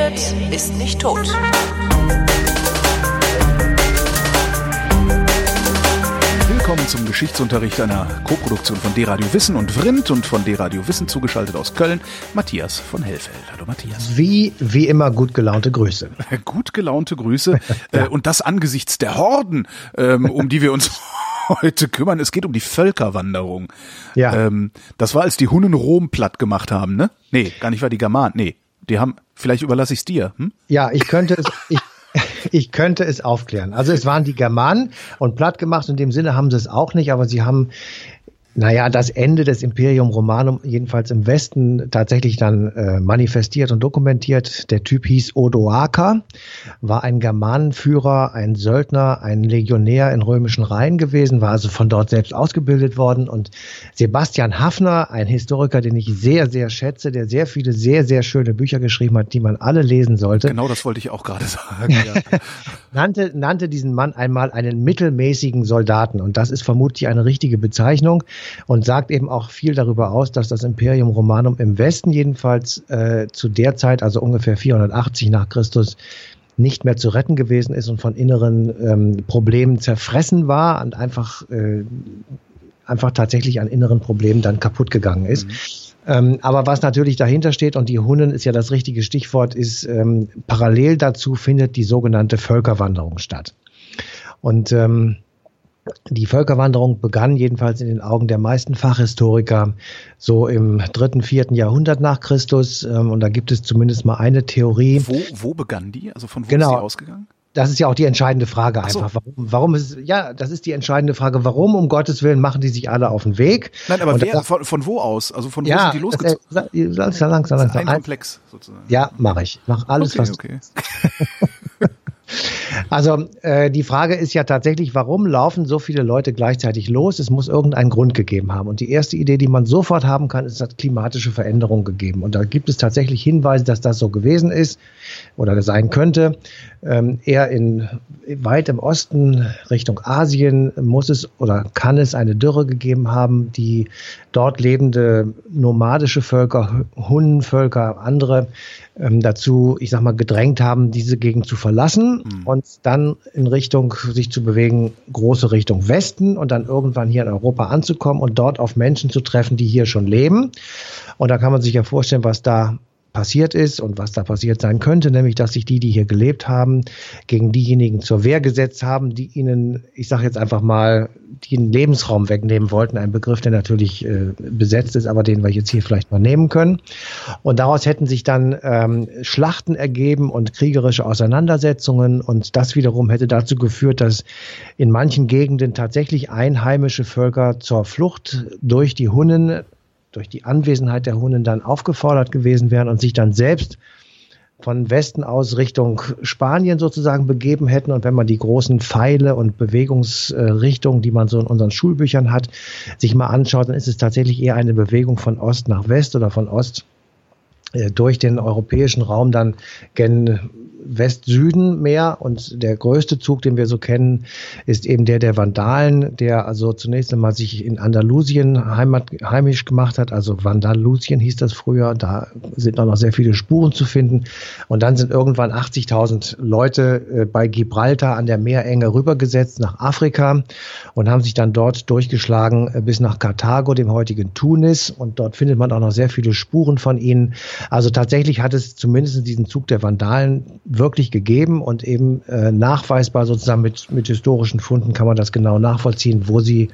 redet, ist nicht tot. Willkommen zum Geschichtsunterricht einer Koproduktion von D-Radio Wissen und Vrindt und von D-Radio Wissen zugeschaltet aus Köln, Matthias von Hellfeld. Hallo Matthias. Wie, wie immer gut gelaunte Grüße. Gut gelaunte Grüße äh, und das angesichts der Horden, ähm, um die wir uns heute kümmern. Es geht um die Völkerwanderung. Ja. Ähm, das war, als die Hunnen Rom platt gemacht haben, ne? Nee, gar nicht war die Germanen. Nee, die haben, vielleicht überlasse ich es dir. Hm? Ja, ich könnte es, ich, ich könnte es aufklären. Also es waren die Germanen und platt gemacht in dem Sinne haben sie es auch nicht, aber sie haben naja, das Ende des Imperium Romanum jedenfalls im Westen tatsächlich dann äh, manifestiert und dokumentiert. Der Typ hieß Odoaker, war ein Germanenführer, ein Söldner, ein Legionär in römischen Reihen gewesen, war also von dort selbst ausgebildet worden. Und Sebastian Hafner, ein Historiker, den ich sehr, sehr schätze, der sehr viele sehr, sehr schöne Bücher geschrieben hat, die man alle lesen sollte. Genau das wollte ich auch gerade sagen. Ja. nannte, nannte diesen Mann einmal einen mittelmäßigen Soldaten. Und das ist vermutlich eine richtige Bezeichnung und sagt eben auch viel darüber aus, dass das Imperium Romanum im Westen jedenfalls äh, zu der Zeit, also ungefähr 480 nach Christus, nicht mehr zu retten gewesen ist und von inneren ähm, Problemen zerfressen war und einfach, äh, einfach tatsächlich an inneren Problemen dann kaputt gegangen ist. Mhm. Ähm, aber was natürlich dahinter steht, und die Hunnen ist ja das richtige Stichwort, ist, ähm, parallel dazu findet die sogenannte Völkerwanderung statt. Und ähm, die Völkerwanderung begann jedenfalls in den Augen der meisten Fachhistoriker so im dritten, vierten Jahrhundert nach Christus. Ähm, und da gibt es zumindest mal eine Theorie. Wo, wo begann die? Also von wo genau. ist die ausgegangen? Das ist ja auch die entscheidende Frage einfach. So. Warum, warum ist, ja, das ist die entscheidende Frage. Warum, um Gottes Willen, machen die sich alle auf den Weg? Nein, aber wer, von, von, wo aus? Also von wo ja, sind die losgezogen? Langsam, langsam, langsam. Ein Komplex sozusagen. Ja, mache ich. Mach alles, okay, was. Okay. Also äh, die Frage ist ja tatsächlich, warum laufen so viele Leute gleichzeitig los? Es muss irgendeinen Grund gegeben haben. Und die erste Idee, die man sofort haben kann, ist, dass klimatische Veränderungen gegeben. Und da gibt es tatsächlich Hinweise, dass das so gewesen ist oder sein könnte. Ähm, eher in weit im Osten Richtung Asien muss es oder kann es eine Dürre gegeben haben, die dort lebende nomadische Völker, Hunnenvölker, andere ähm, dazu, ich sag mal, gedrängt haben, diese Gegend zu verlassen mhm. und dann in Richtung sich zu bewegen, große Richtung Westen und dann irgendwann hier in Europa anzukommen und dort auf Menschen zu treffen, die hier schon leben. Und da kann man sich ja vorstellen, was da passiert ist und was da passiert sein könnte, nämlich dass sich die, die hier gelebt haben, gegen diejenigen zur Wehr gesetzt haben, die ihnen, ich sage jetzt einfach mal, den Lebensraum wegnehmen wollten. Ein Begriff, der natürlich äh, besetzt ist, aber den wir jetzt hier vielleicht mal nehmen können. Und daraus hätten sich dann ähm, Schlachten ergeben und kriegerische Auseinandersetzungen. Und das wiederum hätte dazu geführt, dass in manchen Gegenden tatsächlich einheimische Völker zur Flucht durch die Hunnen durch die Anwesenheit der Hunnen dann aufgefordert gewesen wären und sich dann selbst von Westen aus Richtung Spanien sozusagen begeben hätten. Und wenn man die großen Pfeile und Bewegungsrichtungen, die man so in unseren Schulbüchern hat, sich mal anschaut, dann ist es tatsächlich eher eine Bewegung von Ost nach West oder von Ost durch den europäischen Raum dann gen West-Süden mehr. Und der größte Zug, den wir so kennen, ist eben der der Vandalen, der also zunächst einmal sich in Andalusien heimat, heimisch gemacht hat, also Vandalusien hieß das früher, da sind auch noch sehr viele Spuren zu finden. Und dann sind irgendwann 80.000 Leute äh, bei Gibraltar an der Meerenge rübergesetzt nach Afrika und haben sich dann dort durchgeschlagen äh, bis nach Karthago, dem heutigen Tunis. Und dort findet man auch noch sehr viele Spuren von ihnen. Also tatsächlich hat es zumindest diesen Zug der Vandalen wirklich gegeben und eben äh, nachweisbar sozusagen mit, mit historischen Funden kann man das genau nachvollziehen, wo sie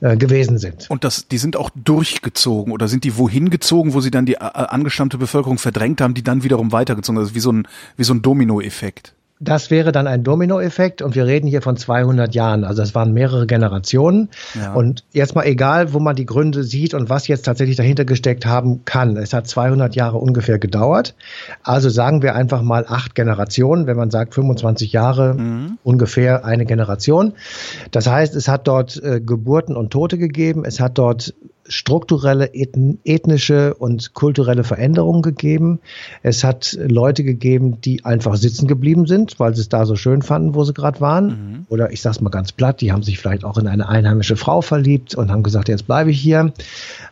äh, gewesen sind. Und das, die sind auch durchgezogen oder sind die wohin gezogen, wo sie dann die äh, angestammte Bevölkerung verdrängt haben, die dann wiederum weitergezogen, also wie so ein, wie so ein Dominoeffekt? Das wäre dann ein Dominoeffekt und wir reden hier von 200 Jahren. Also es waren mehrere Generationen. Ja. Und jetzt mal egal, wo man die Gründe sieht und was jetzt tatsächlich dahinter gesteckt haben kann. Es hat 200 Jahre ungefähr gedauert. Also sagen wir einfach mal acht Generationen. Wenn man sagt 25 Jahre, mhm. ungefähr eine Generation. Das heißt, es hat dort äh, Geburten und Tote gegeben. Es hat dort strukturelle, ethnische und kulturelle Veränderungen gegeben. Es hat Leute gegeben, die einfach sitzen geblieben sind, weil sie es da so schön fanden, wo sie gerade waren. Mhm. Oder ich sag's mal ganz platt, die haben sich vielleicht auch in eine einheimische Frau verliebt und haben gesagt, jetzt bleibe ich hier.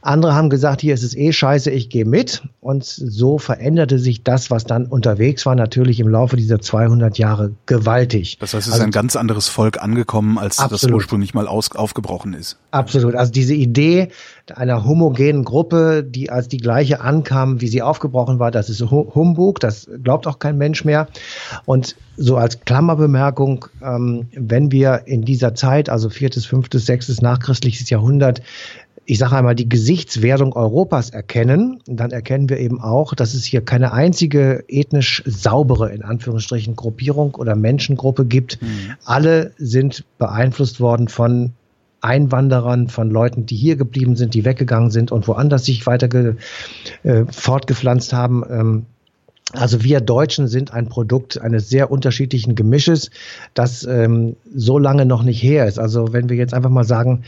Andere haben gesagt, hier ist es eh scheiße, ich gehe mit. Und so veränderte sich das, was dann unterwegs war, natürlich im Laufe dieser 200 Jahre gewaltig. Das heißt, es also, ist ein ganz anderes Volk angekommen, als absolut. das ursprünglich mal aus, aufgebrochen ist. Absolut. Also diese Idee, einer homogenen Gruppe, die als die gleiche ankam, wie sie aufgebrochen war. Das ist Humbug, das glaubt auch kein Mensch mehr. Und so als Klammerbemerkung, ähm, wenn wir in dieser Zeit, also viertes, fünftes, sechstes nachchristliches Jahrhundert, ich sage einmal, die Gesichtswerdung Europas erkennen, dann erkennen wir eben auch, dass es hier keine einzige ethnisch saubere, in Anführungsstrichen, Gruppierung oder Menschengruppe gibt. Mhm. Alle sind beeinflusst worden von Einwanderern, von Leuten, die hier geblieben sind, die weggegangen sind und woanders sich weiter ge, äh, fortgepflanzt haben. Ähm, also wir Deutschen sind ein Produkt eines sehr unterschiedlichen Gemisches, das ähm, so lange noch nicht her ist. Also wenn wir jetzt einfach mal sagen,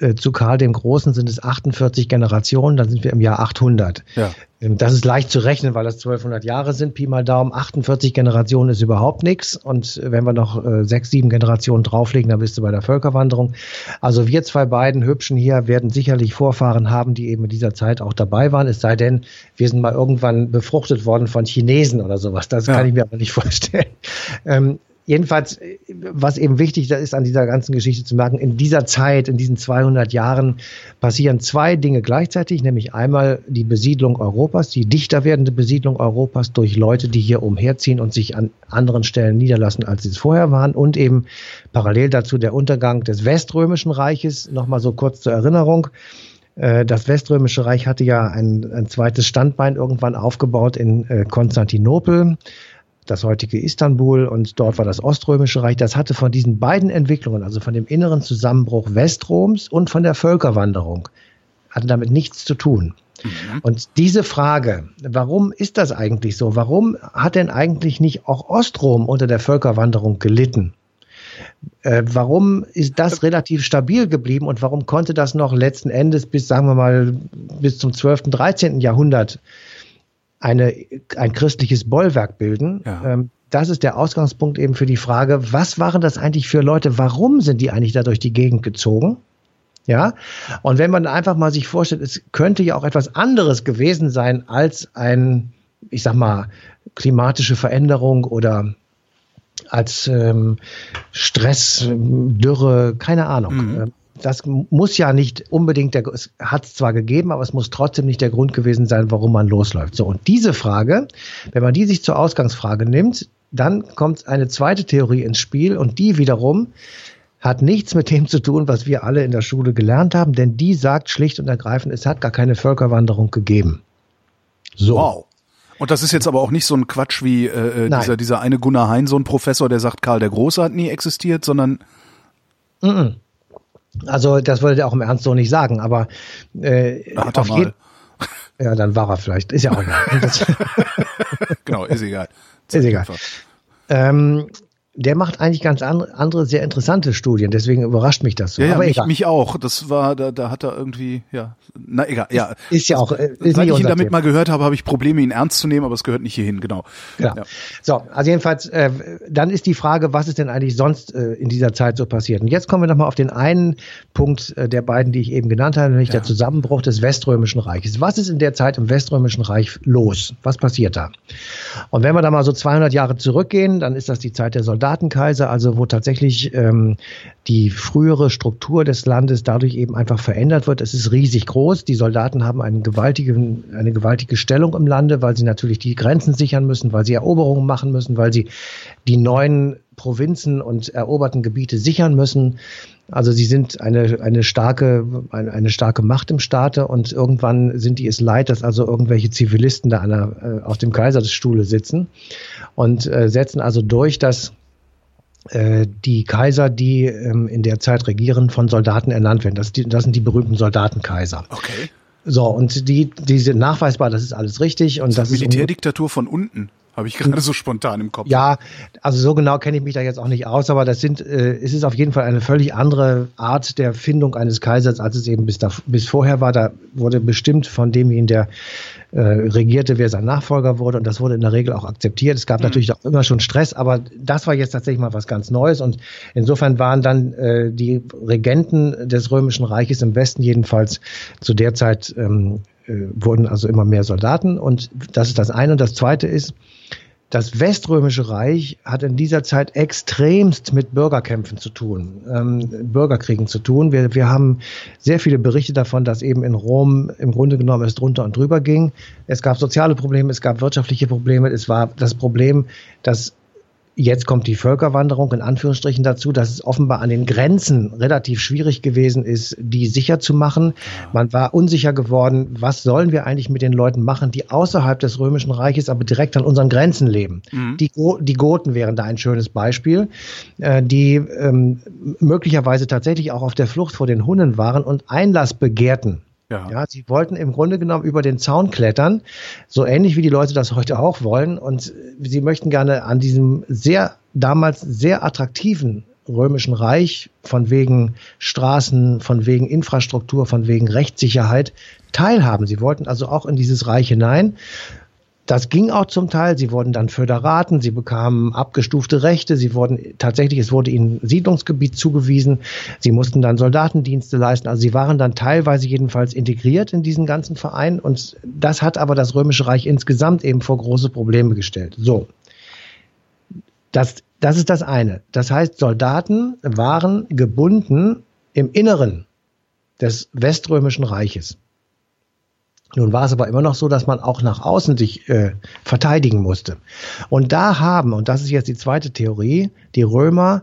äh, zu Karl dem Großen sind es 48 Generationen, dann sind wir im Jahr 800. Ja. Ähm, das ist leicht zu rechnen, weil das 1200 Jahre sind, Pi mal Daumen. 48 Generationen ist überhaupt nichts. Und wenn wir noch äh, sechs, sieben Generationen drauflegen, dann bist du bei der Völkerwanderung. Also wir zwei beiden Hübschen hier werden sicherlich Vorfahren haben, die eben in dieser Zeit auch dabei waren. Es sei denn, wir sind mal irgendwann befruchtet worden von Chinesen oder sowas. Das ja. kann ich mir aber nicht vorstellen. Ähm, Jedenfalls, was eben wichtig ist an dieser ganzen Geschichte zu merken, in dieser Zeit, in diesen 200 Jahren passieren zwei Dinge gleichzeitig, nämlich einmal die Besiedlung Europas, die dichter werdende Besiedlung Europas durch Leute, die hier umherziehen und sich an anderen Stellen niederlassen, als sie es vorher waren und eben parallel dazu der Untergang des Weströmischen Reiches. Nochmal so kurz zur Erinnerung. Äh, das Weströmische Reich hatte ja ein, ein zweites Standbein irgendwann aufgebaut in äh, Konstantinopel das heutige Istanbul und dort war das Oströmische Reich. Das hatte von diesen beiden Entwicklungen, also von dem inneren Zusammenbruch Westroms und von der Völkerwanderung, hatte damit nichts zu tun. Mhm. Und diese Frage, warum ist das eigentlich so? Warum hat denn eigentlich nicht auch Ostrom unter der Völkerwanderung gelitten? Äh, warum ist das relativ stabil geblieben und warum konnte das noch letzten Endes bis, sagen wir mal, bis zum 12., 13. Jahrhundert eine, ein christliches Bollwerk bilden. Ja. Ähm, das ist der Ausgangspunkt eben für die Frage, was waren das eigentlich für Leute? Warum sind die eigentlich da durch die Gegend gezogen? Ja, und wenn man einfach mal sich vorstellt, es könnte ja auch etwas anderes gewesen sein als ein, ich sag mal, klimatische Veränderung oder als ähm, Stress, Dürre, keine Ahnung. Mhm. Das muss ja nicht unbedingt der, es hat es zwar gegeben, aber es muss trotzdem nicht der Grund gewesen sein, warum man losläuft. So, und diese Frage, wenn man die sich zur Ausgangsfrage nimmt, dann kommt eine zweite Theorie ins Spiel und die wiederum hat nichts mit dem zu tun, was wir alle in der Schule gelernt haben, denn die sagt schlicht und ergreifend, es hat gar keine Völkerwanderung gegeben. So. Wow. Und das ist jetzt aber auch nicht so ein Quatsch wie äh, äh dieser, dieser eine Gunnar Hein, so ein Professor, der sagt, Karl der Große hat nie existiert, sondern. Mm -mm. Also das wollte er auch im Ernst so nicht sagen, aber äh, Hat auf jeden Ja, dann war er vielleicht. Ist ja auch egal. genau, ist egal. Ist egal. Ähm, der macht eigentlich ganz andere, sehr interessante Studien, deswegen überrascht mich das so. Ja, ja Aber mich, egal. mich auch. Das war, da, da hat er irgendwie, ja, na egal, ja. Ist, ist ja auch. Äh, ist Seit ich ihn damit Thema. mal gehört habe, habe ich Probleme, ihn ernst zu nehmen, aber es gehört nicht hierhin, genau. genau. Ja. So, also jedenfalls, äh, dann ist die Frage, was ist denn eigentlich sonst äh, in dieser Zeit so passiert? Und jetzt kommen wir nochmal auf den einen Punkt äh, der beiden, die ich eben genannt habe, nämlich ja. der Zusammenbruch des Weströmischen Reiches. Was ist in der Zeit im Weströmischen Reich los? Was passiert da? Und wenn wir da mal so 200 Jahre zurückgehen, dann ist das die Zeit der Soldatenkaiser, also wo tatsächlich ähm, die frühere Struktur des Landes dadurch eben einfach verändert wird. Es ist riesig groß. Die Soldaten haben einen gewaltigen, eine gewaltige Stellung im Lande, weil sie natürlich die Grenzen sichern müssen, weil sie Eroberungen machen müssen, weil sie die neuen Provinzen und eroberten Gebiete sichern müssen. Also sie sind eine, eine, starke, eine, eine starke Macht im Staate und irgendwann sind die es leid, dass also irgendwelche Zivilisten da einer, äh, auf dem Kaiserstuhle sitzen und äh, setzen also durch, dass die Kaiser, die ähm, in der Zeit regieren, von Soldaten ernannt werden. Das, das sind die berühmten Soldatenkaiser. Okay. So, und die, die sind nachweisbar, das ist alles richtig. Und das, das ist Militärdiktatur von unten. Habe ich gerade so spontan im Kopf. Ja, also so genau kenne ich mich da jetzt auch nicht aus, aber das sind, äh, es ist auf jeden Fall eine völlig andere Art der Findung eines Kaisers, als es eben bis, da, bis vorher war. Da wurde bestimmt von demjenigen, der äh, regierte, wer sein Nachfolger wurde und das wurde in der Regel auch akzeptiert. Es gab mhm. natürlich auch immer schon Stress, aber das war jetzt tatsächlich mal was ganz Neues und insofern waren dann äh, die Regenten des Römischen Reiches im Westen jedenfalls zu der Zeit ähm, äh, wurden also immer mehr Soldaten und das ist das eine und das zweite ist, das Weströmische Reich hat in dieser Zeit extremst mit Bürgerkämpfen zu tun, ähm, Bürgerkriegen zu tun. Wir, wir haben sehr viele Berichte davon, dass eben in Rom im Grunde genommen es drunter und drüber ging. Es gab soziale Probleme, es gab wirtschaftliche Probleme. Es war das Problem, dass Jetzt kommt die Völkerwanderung in Anführungsstrichen dazu, dass es offenbar an den Grenzen relativ schwierig gewesen ist, die sicher zu machen. Man war unsicher geworden, was sollen wir eigentlich mit den Leuten machen, die außerhalb des Römischen Reiches, aber direkt an unseren Grenzen leben. Mhm. Die, die Goten wären da ein schönes Beispiel, äh, die ähm, möglicherweise tatsächlich auch auf der Flucht vor den Hunnen waren und Einlass begehrten ja. ja, sie wollten im Grunde genommen über den Zaun klettern, so ähnlich wie die Leute das heute auch wollen. Und sie möchten gerne an diesem sehr, damals sehr attraktiven römischen Reich von wegen Straßen, von wegen Infrastruktur, von wegen Rechtssicherheit teilhaben. Sie wollten also auch in dieses Reich hinein. Das ging auch zum Teil. Sie wurden dann Föderaten, sie bekamen abgestufte Rechte, sie wurden tatsächlich, es wurde ihnen Siedlungsgebiet zugewiesen, sie mussten dann Soldatendienste leisten. Also sie waren dann teilweise jedenfalls integriert in diesen ganzen Verein und das hat aber das Römische Reich insgesamt eben vor große Probleme gestellt. So. Das, das ist das eine. Das heißt, Soldaten waren gebunden im Inneren des Weströmischen Reiches. Nun war es aber immer noch so, dass man auch nach außen sich äh, verteidigen musste. Und da haben, und das ist jetzt die zweite Theorie, die Römer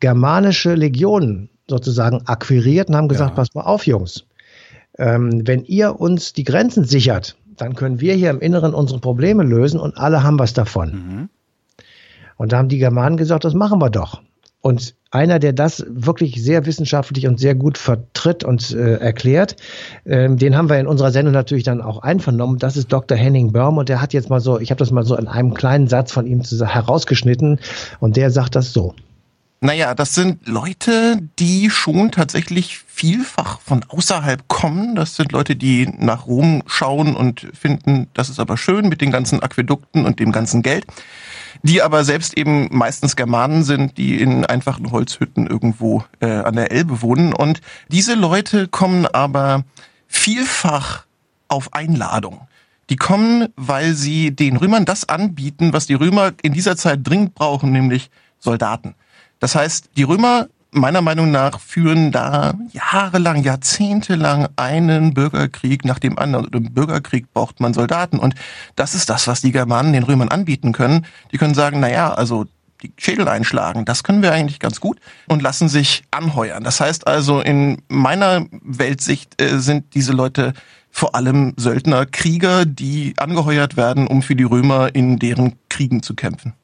germanische Legionen sozusagen akquiriert und haben gesagt, ja. pass mal auf, Jungs, ähm, wenn ihr uns die Grenzen sichert, dann können wir hier im Inneren unsere Probleme lösen und alle haben was davon. Mhm. Und da haben die Germanen gesagt, das machen wir doch. Und einer, der das wirklich sehr wissenschaftlich und sehr gut vertritt und äh, erklärt, ähm, den haben wir in unserer Sendung natürlich dann auch einvernommen. Das ist Dr. Henning Börm und der hat jetzt mal so, ich habe das mal so in einem kleinen Satz von ihm herausgeschnitten und der sagt das so. Naja, das sind Leute, die schon tatsächlich vielfach von außerhalb kommen. Das sind Leute, die nach Rom schauen und finden, das ist aber schön mit den ganzen Aquädukten und dem ganzen Geld die aber selbst eben meistens Germanen sind, die in einfachen Holzhütten irgendwo äh, an der Elbe wohnen. Und diese Leute kommen aber vielfach auf Einladung. Die kommen, weil sie den Römern das anbieten, was die Römer in dieser Zeit dringend brauchen, nämlich Soldaten. Das heißt, die Römer meiner Meinung nach führen da jahrelang, jahrzehntelang einen Bürgerkrieg nach dem anderen. Und im Bürgerkrieg braucht man Soldaten. Und das ist das, was die Germanen den Römern anbieten können. Die können sagen, na ja, also die Schädel einschlagen, das können wir eigentlich ganz gut und lassen sich anheuern. Das heißt also, in meiner Weltsicht äh, sind diese Leute vor allem Söldner, Krieger, die angeheuert werden, um für die Römer in deren Kriegen zu kämpfen.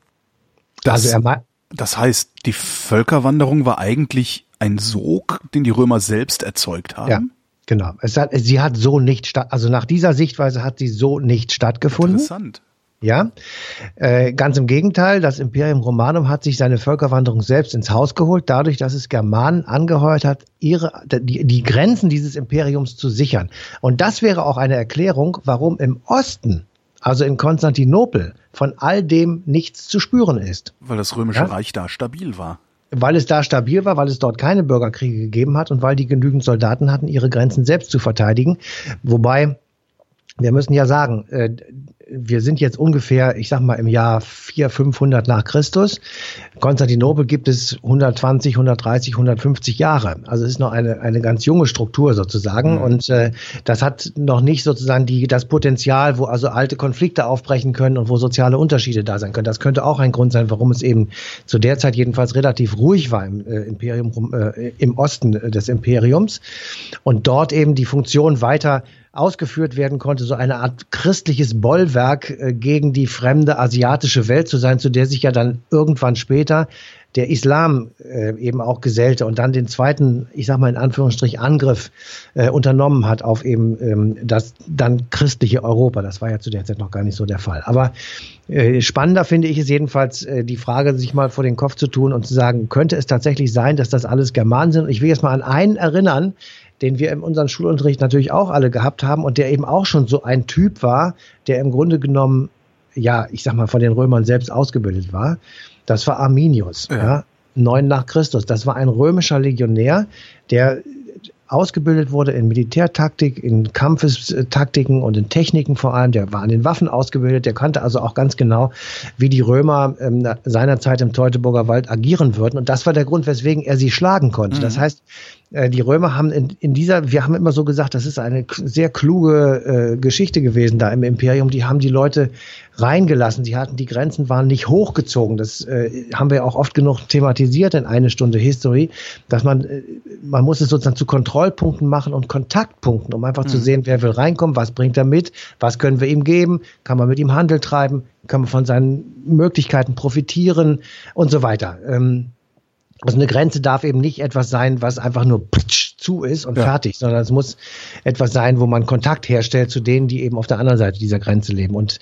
Das, also er, das heißt, die Völkerwanderung war eigentlich ein Sog, den die Römer selbst erzeugt haben? Ja, genau. Hat, sie hat so nicht statt, also nach dieser Sichtweise hat sie so nicht stattgefunden. Interessant. Ja, äh, ganz im Gegenteil, das Imperium Romanum hat sich seine Völkerwanderung selbst ins Haus geholt, dadurch, dass es Germanen angeheuert hat, ihre, die, die Grenzen dieses Imperiums zu sichern. Und das wäre auch eine Erklärung, warum im Osten also in Konstantinopel, von all dem nichts zu spüren ist. Weil das Römische ja? Reich da stabil war. Weil es da stabil war, weil es dort keine Bürgerkriege gegeben hat und weil die genügend Soldaten hatten, ihre Grenzen selbst zu verteidigen. Wobei, wir müssen ja sagen, äh, wir sind jetzt ungefähr, ich sag mal, im Jahr 400, 500 nach Christus. Konstantinopel gibt es 120, 130, 150 Jahre. Also es ist noch eine, eine ganz junge Struktur sozusagen. Mhm. Und äh, das hat noch nicht sozusagen die, das Potenzial, wo also alte Konflikte aufbrechen können und wo soziale Unterschiede da sein können. Das könnte auch ein Grund sein, warum es eben zu der Zeit jedenfalls relativ ruhig war im äh, Imperium, äh, im Osten des Imperiums. Und dort eben die Funktion weiter ausgeführt werden konnte, so eine Art christliches Bollwerk äh, gegen die fremde asiatische Welt zu sein, zu der sich ja dann irgendwann später der Islam äh, eben auch gesellte und dann den zweiten, ich sag mal in Anführungsstrich, Angriff äh, unternommen hat auf eben ähm, das dann christliche Europa. Das war ja zu der Zeit noch gar nicht so der Fall. Aber äh, spannender finde ich es jedenfalls, äh, die Frage sich mal vor den Kopf zu tun und zu sagen, könnte es tatsächlich sein, dass das alles Germanen sind? Und ich will jetzt mal an einen erinnern, den wir in unserem Schulunterricht natürlich auch alle gehabt haben und der eben auch schon so ein Typ war, der im Grunde genommen, ja, ich sag mal, von den Römern selbst ausgebildet war. Das war Arminius, ja. ja, neun nach Christus. Das war ein römischer Legionär, der ausgebildet wurde in Militärtaktik, in Kampfestaktiken und in Techniken vor allem. Der war an den Waffen ausgebildet. Der kannte also auch ganz genau, wie die Römer ähm, seinerzeit im Teutoburger Wald agieren würden. Und das war der Grund, weswegen er sie schlagen konnte. Mhm. Das heißt, die Römer haben in, in dieser, wir haben immer so gesagt, das ist eine sehr kluge äh, Geschichte gewesen da im Imperium. Die haben die Leute reingelassen. Sie hatten die Grenzen waren nicht hochgezogen. Das äh, haben wir auch oft genug thematisiert in eine Stunde History, dass man äh, man muss es sozusagen zu Kontrollpunkten machen und Kontaktpunkten, um einfach mhm. zu sehen, wer will reinkommen, was bringt er mit, was können wir ihm geben, kann man mit ihm Handel treiben, kann man von seinen Möglichkeiten profitieren und so weiter. Ähm, also eine Grenze darf eben nicht etwas sein, was einfach nur zu ist und ja. fertig, sondern es muss etwas sein, wo man Kontakt herstellt zu denen, die eben auf der anderen Seite dieser Grenze leben. Und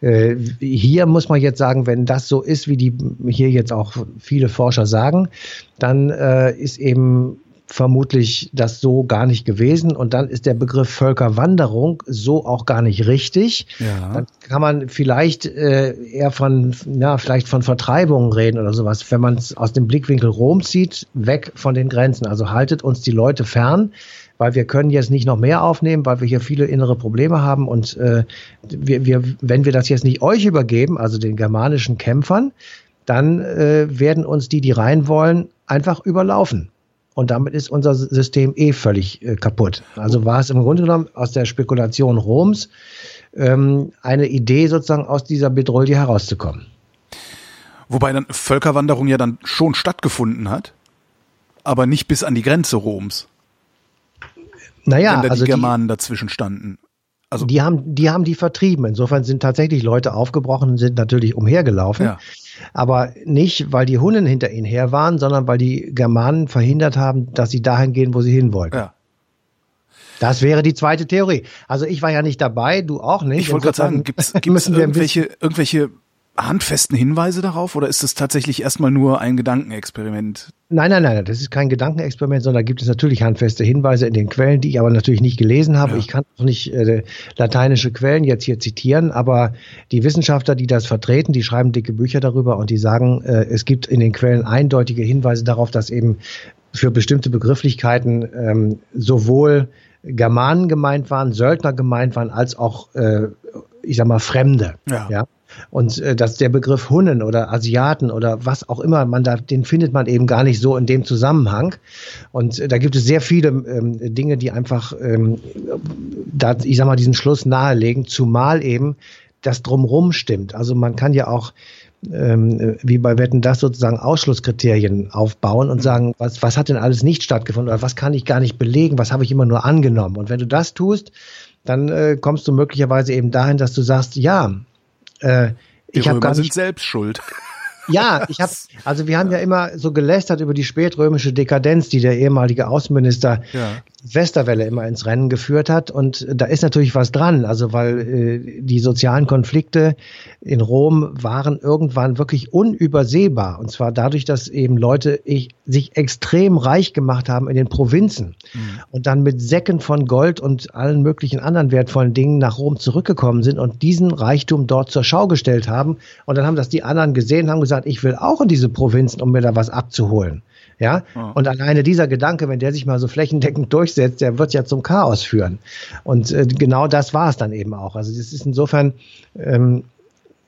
äh, hier muss man jetzt sagen, wenn das so ist, wie die hier jetzt auch viele Forscher sagen, dann äh, ist eben vermutlich das so gar nicht gewesen. Und dann ist der Begriff Völkerwanderung so auch gar nicht richtig. Ja. Dann kann man vielleicht äh, eher von, ja, vielleicht von Vertreibungen reden oder sowas, wenn man es aus dem Blickwinkel Rom zieht, weg von den Grenzen. Also haltet uns die Leute fern, weil wir können jetzt nicht noch mehr aufnehmen, weil wir hier viele innere Probleme haben. Und äh, wir, wir, wenn wir das jetzt nicht euch übergeben, also den germanischen Kämpfern, dann äh, werden uns die, die rein wollen, einfach überlaufen. Und damit ist unser System eh völlig äh, kaputt. Also war es im Grunde genommen aus der Spekulation Roms ähm, eine Idee, sozusagen aus dieser Bedrohung herauszukommen. Wobei dann Völkerwanderung ja dann schon stattgefunden hat, aber nicht bis an die Grenze Roms. Naja, wenn da also die Germanen die, dazwischen standen. Also die haben, die haben die vertrieben. Insofern sind tatsächlich Leute aufgebrochen und sind natürlich umhergelaufen. Ja. Aber nicht, weil die Hunnen hinter ihnen her waren, sondern weil die Germanen verhindert haben, dass sie dahin gehen, wo sie hin wollten. Ja. Das wäre die zweite Theorie. Also ich war ja nicht dabei, du auch nicht. Ich wollte gerade sagen, gibt es irgendwelche, irgendwelche handfesten Hinweise darauf oder ist es tatsächlich erstmal nur ein Gedankenexperiment? Nein, nein, nein, das ist kein Gedankenexperiment, sondern da gibt es natürlich handfeste Hinweise in den Quellen, die ich aber natürlich nicht gelesen habe. Ja. Ich kann auch nicht äh, lateinische Quellen jetzt hier zitieren, aber die Wissenschaftler, die das vertreten, die schreiben dicke Bücher darüber und die sagen, äh, es gibt in den Quellen eindeutige Hinweise darauf, dass eben für bestimmte Begrifflichkeiten ähm, sowohl Germanen gemeint waren, Söldner gemeint waren, als auch, äh, ich sag mal, Fremde. Ja. ja? Und äh, dass der Begriff Hunnen oder Asiaten oder was auch immer man da, den findet man eben gar nicht so in dem Zusammenhang. Und äh, da gibt es sehr viele ähm, Dinge, die einfach, ähm, da, ich sag mal, diesen Schluss nahelegen, zumal eben das drumrum stimmt. Also man kann ja auch ähm, wie bei Wetten das sozusagen Ausschlusskriterien aufbauen und sagen, was, was hat denn alles nicht stattgefunden oder was kann ich gar nicht belegen, was habe ich immer nur angenommen. Und wenn du das tust, dann äh, kommst du möglicherweise eben dahin, dass du sagst, ja, äh, Die ich habe gar nicht, sind selbst schuld. Ja, ich habe, also wir haben ja immer so gelästert über die spätrömische Dekadenz, die der ehemalige Außenminister ja. Westerwelle immer ins Rennen geführt hat. Und da ist natürlich was dran, also weil äh, die sozialen Konflikte in Rom waren irgendwann wirklich unübersehbar. Und zwar dadurch, dass eben Leute ich, sich extrem reich gemacht haben in den Provinzen mhm. und dann mit Säcken von Gold und allen möglichen anderen wertvollen Dingen nach Rom zurückgekommen sind und diesen Reichtum dort zur Schau gestellt haben. Und dann haben das die anderen gesehen, haben gesagt, ich will auch in diese Provinzen, um mir da was abzuholen. Ja, oh. und alleine dieser Gedanke, wenn der sich mal so flächendeckend durchsetzt, der wird ja zum Chaos führen. Und äh, genau das war es dann eben auch. Also das ist insofern ähm,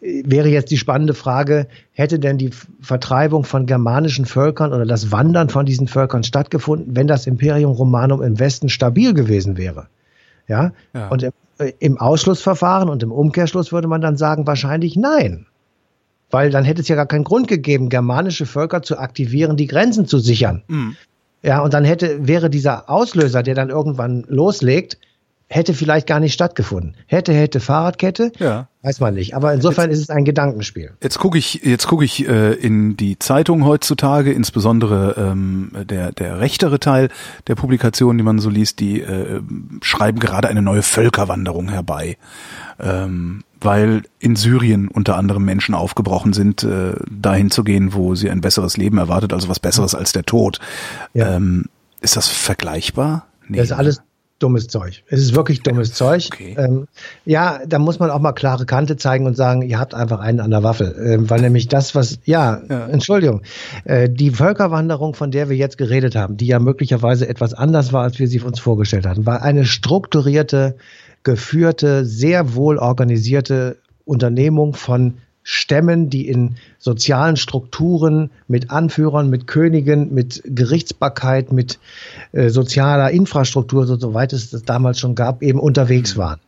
wäre jetzt die spannende Frage, hätte denn die Vertreibung von germanischen Völkern oder das Wandern von diesen Völkern stattgefunden, wenn das Imperium Romanum im Westen stabil gewesen wäre? Ja, ja. und im, äh, im Ausschlussverfahren und im Umkehrschluss würde man dann sagen, wahrscheinlich nein. Weil dann hätte es ja gar keinen Grund gegeben, germanische Völker zu aktivieren, die Grenzen zu sichern. Mhm. Ja, und dann hätte, wäre dieser Auslöser, der dann irgendwann loslegt, hätte vielleicht gar nicht stattgefunden. Hätte, hätte Fahrradkette, Ja. weiß man nicht. Aber insofern ist es ein Gedankenspiel. Jetzt gucke ich, jetzt gucke ich äh, in die Zeitung heutzutage, insbesondere ähm, der der rechtere Teil der Publikationen, die man so liest, die äh, schreiben gerade eine neue Völkerwanderung herbei, ähm, weil in Syrien unter anderem Menschen aufgebrochen sind, äh, dahin zu gehen, wo sie ein besseres Leben erwartet, also was Besseres als der Tod. Ja. Ähm, ist das vergleichbar? Nee, Das ist alles dummes Zeug. Es ist wirklich dummes Zeug. Okay. Ähm, ja, da muss man auch mal klare Kante zeigen und sagen, ihr habt einfach einen an der Waffe. Ähm, weil nämlich das, was, ja, Ja. Entschuldigung, äh, die Völkerwanderung, von der wir jetzt geredet haben, die ja möglicherweise etwas anders war, als wir sie uns vorgestellt hatten, war eine strukturierte, geführte, sehr wohl organisierte Unternehmung von Stämmen, die in sozialen Strukturen mit Anführern, mit Königen, mit Gerichtsbarkeit, mit äh, sozialer Infrastruktur, so, soweit es das damals schon gab, eben unterwegs waren.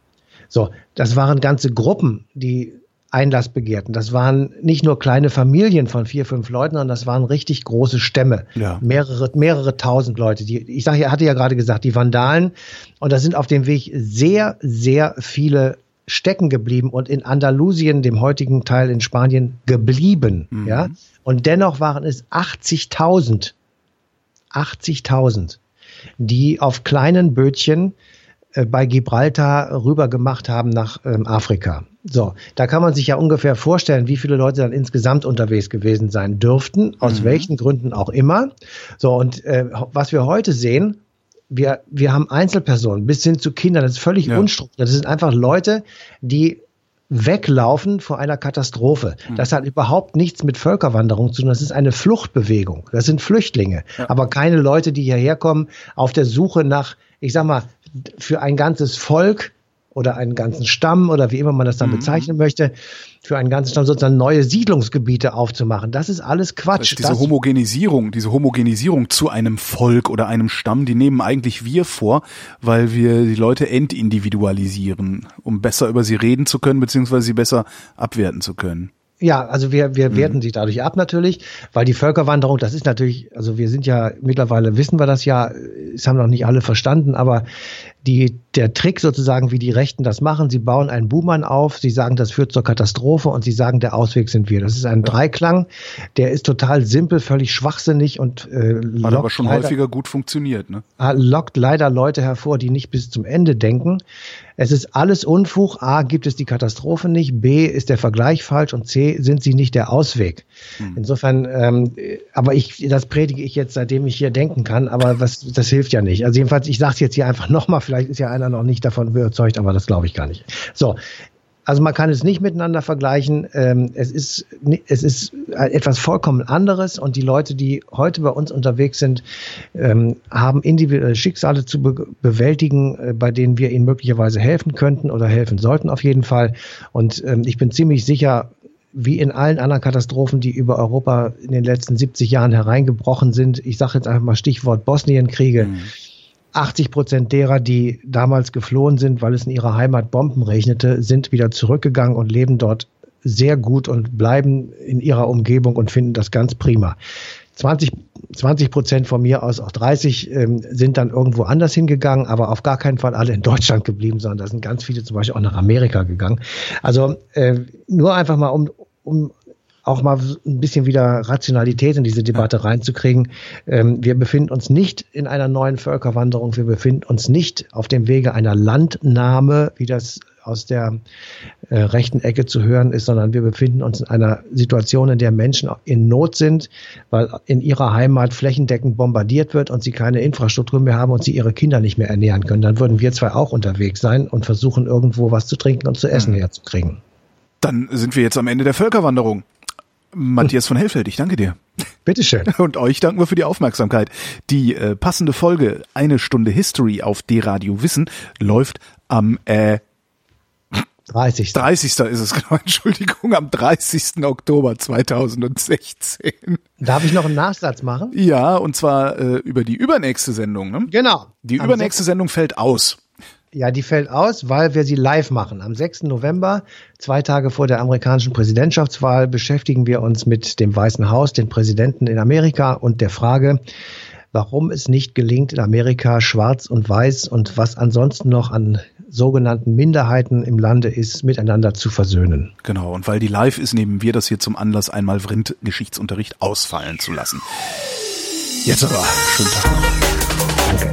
So, das waren ganze Gruppen, die Einlass begehrten. Das waren nicht nur kleine Familien von vier, fünf Leuten, sondern das waren richtig große Stämme. Ja. Mehrere, mehrere tausend Leute. Die, ich sage, ja, hatte ja gerade gesagt, die Vandalen. Und da sind auf dem Weg sehr, sehr viele stecken geblieben und in Andalusien, dem heutigen Teil in Spanien, geblieben. Ja. Und dennoch waren es 80.000. 80.000, die auf kleinen Bötchen äh, bei Gibraltar rüber gemacht haben nach ähm, Afrika. So, da kann man sich ja ungefähr vorstellen, wie viele Leute dann insgesamt unterwegs gewesen sein dürften, aus welchen Gründen auch immer. So, und äh, was wir heute sehen, wir, wir haben Einzelpersonen bis hin zu Kindern, das ist völlig Ja. unstrukturiert. Das sind einfach Leute, die weglaufen vor einer Katastrophe. Das hat überhaupt nichts mit Völkerwanderung zu tun. Das ist eine Fluchtbewegung. Das sind Flüchtlinge, aber keine Leute, die hierher kommen auf der Suche nach, ich sag mal, für ein ganzes Volk oder einen ganzen Stamm oder wie immer man das dann bezeichnen möchte, für einen ganzen Stamm sozusagen neue Siedlungsgebiete aufzumachen. Das ist alles Quatsch. diese das, Homogenisierung, diese Homogenisierung zu einem Volk oder einem Stamm, die nehmen eigentlich wir vor, weil wir die Leute entindividualisieren, um besser über sie reden zu können, beziehungsweise sie besser abwerten zu können. Ja, also wir, wir werten sie dadurch ab natürlich, weil die Völkerwanderung, das ist natürlich, also wir sind ja mittlerweile, wissen wir das ja, es haben noch nicht alle verstanden, aber die, der Trick sozusagen, wie die Rechten das machen, sie bauen einen Buhmann auf, sie sagen, das führt zur Katastrophe und sie sagen, der Ausweg sind wir. Das ist ein Dreiklang, der ist total simpel, völlig schwachsinnig und äh, Hat aber schon leider- häufiger gut funktioniert, ne? lockt leider Leute hervor, die nicht bis zum Ende denken. Es ist alles Unfug. A, gibt es die Katastrophe nicht. B, ist der Vergleich falsch. Und C, sind sie nicht der Ausweg. Insofern, ähm, aber ich, das predige ich jetzt, seitdem ich hier denken kann. Aber was, das hilft ja nicht. Also jedenfalls, ich sage es jetzt hier einfach nochmal. Vielleicht ist ja einer noch nicht davon überzeugt, aber das glaube ich gar nicht. So. Also man kann es nicht miteinander vergleichen. Ähm, es ist es ist etwas vollkommen anderes und die Leute, die heute bei uns unterwegs sind, ähm, haben individuelle Schicksale zu be bewältigen, äh, bei denen wir ihnen möglicherweise helfen könnten oder helfen sollten auf jeden Fall. Und ähm, ich bin ziemlich sicher, wie in allen anderen Katastrophen, die über Europa in den letzten 70 Jahren hereingebrochen sind. Ich sage jetzt einfach mal Stichwort Bosnienkriege. 80 Prozent derer, die damals geflohen sind, weil es in ihrer Heimat Bomben regnete, sind wieder zurückgegangen und leben dort sehr gut und bleiben in ihrer Umgebung und finden das ganz prima. 20 20 Prozent von mir aus, auch 30, ähm, sind dann irgendwo anders hingegangen, aber auf gar keinen Fall alle in Deutschland geblieben, sondern da sind ganz viele zum Beispiel auch nach Amerika gegangen. Also äh, nur einfach mal, um, um auch mal ein bisschen wieder Rationalität in diese Debatte reinzukriegen. Ähm, wir befinden uns nicht in einer neuen Völkerwanderung, wir befinden uns nicht auf dem Wege einer Landnahme, wie das aus der äh, rechten Ecke zu hören ist, sondern wir befinden uns in einer Situation, in der Menschen in Not sind, weil in ihrer Heimat flächendeckend bombardiert wird und sie keine Infrastruktur mehr haben und sie ihre Kinder nicht mehr ernähren können. Dann würden wir zwei auch unterwegs sein und versuchen, irgendwo was zu trinken und zu essen herzukriegen. Dann sind wir jetzt am Ende der Völkerwanderung. Matthias von Hellfeld, ich danke dir. Bitteschön. Und euch danken wir für die Aufmerksamkeit. Die äh, passende Folge Eine Stunde History auf D-Radio Wissen läuft am äh, 30. 30. ist es genau, Entschuldigung, am 30. Oktober 2016. Darf ich noch einen Nachsatz machen? Ja, und zwar äh, über die übernächste Sendung. Ne? Genau. Die Am übernächste Sendung fällt aus. Ja, die fällt aus, weil wir sie live machen. Am 6. November, zwei Tage vor der amerikanischen Präsidentschaftswahl, beschäftigen wir uns mit dem Weißen Haus, den Präsidenten in Amerika und der Frage, warum es nicht gelingt, in Amerika schwarz und weiß und was ansonsten noch an sogenannten Minderheiten im Lande ist, miteinander zu versöhnen. Genau, und weil die live ist, nehmen wir das hier zum Anlass, einmal Vrind Geschichtsunterricht ausfallen zu lassen. Jetzt aber, schönen Tag noch. Danke.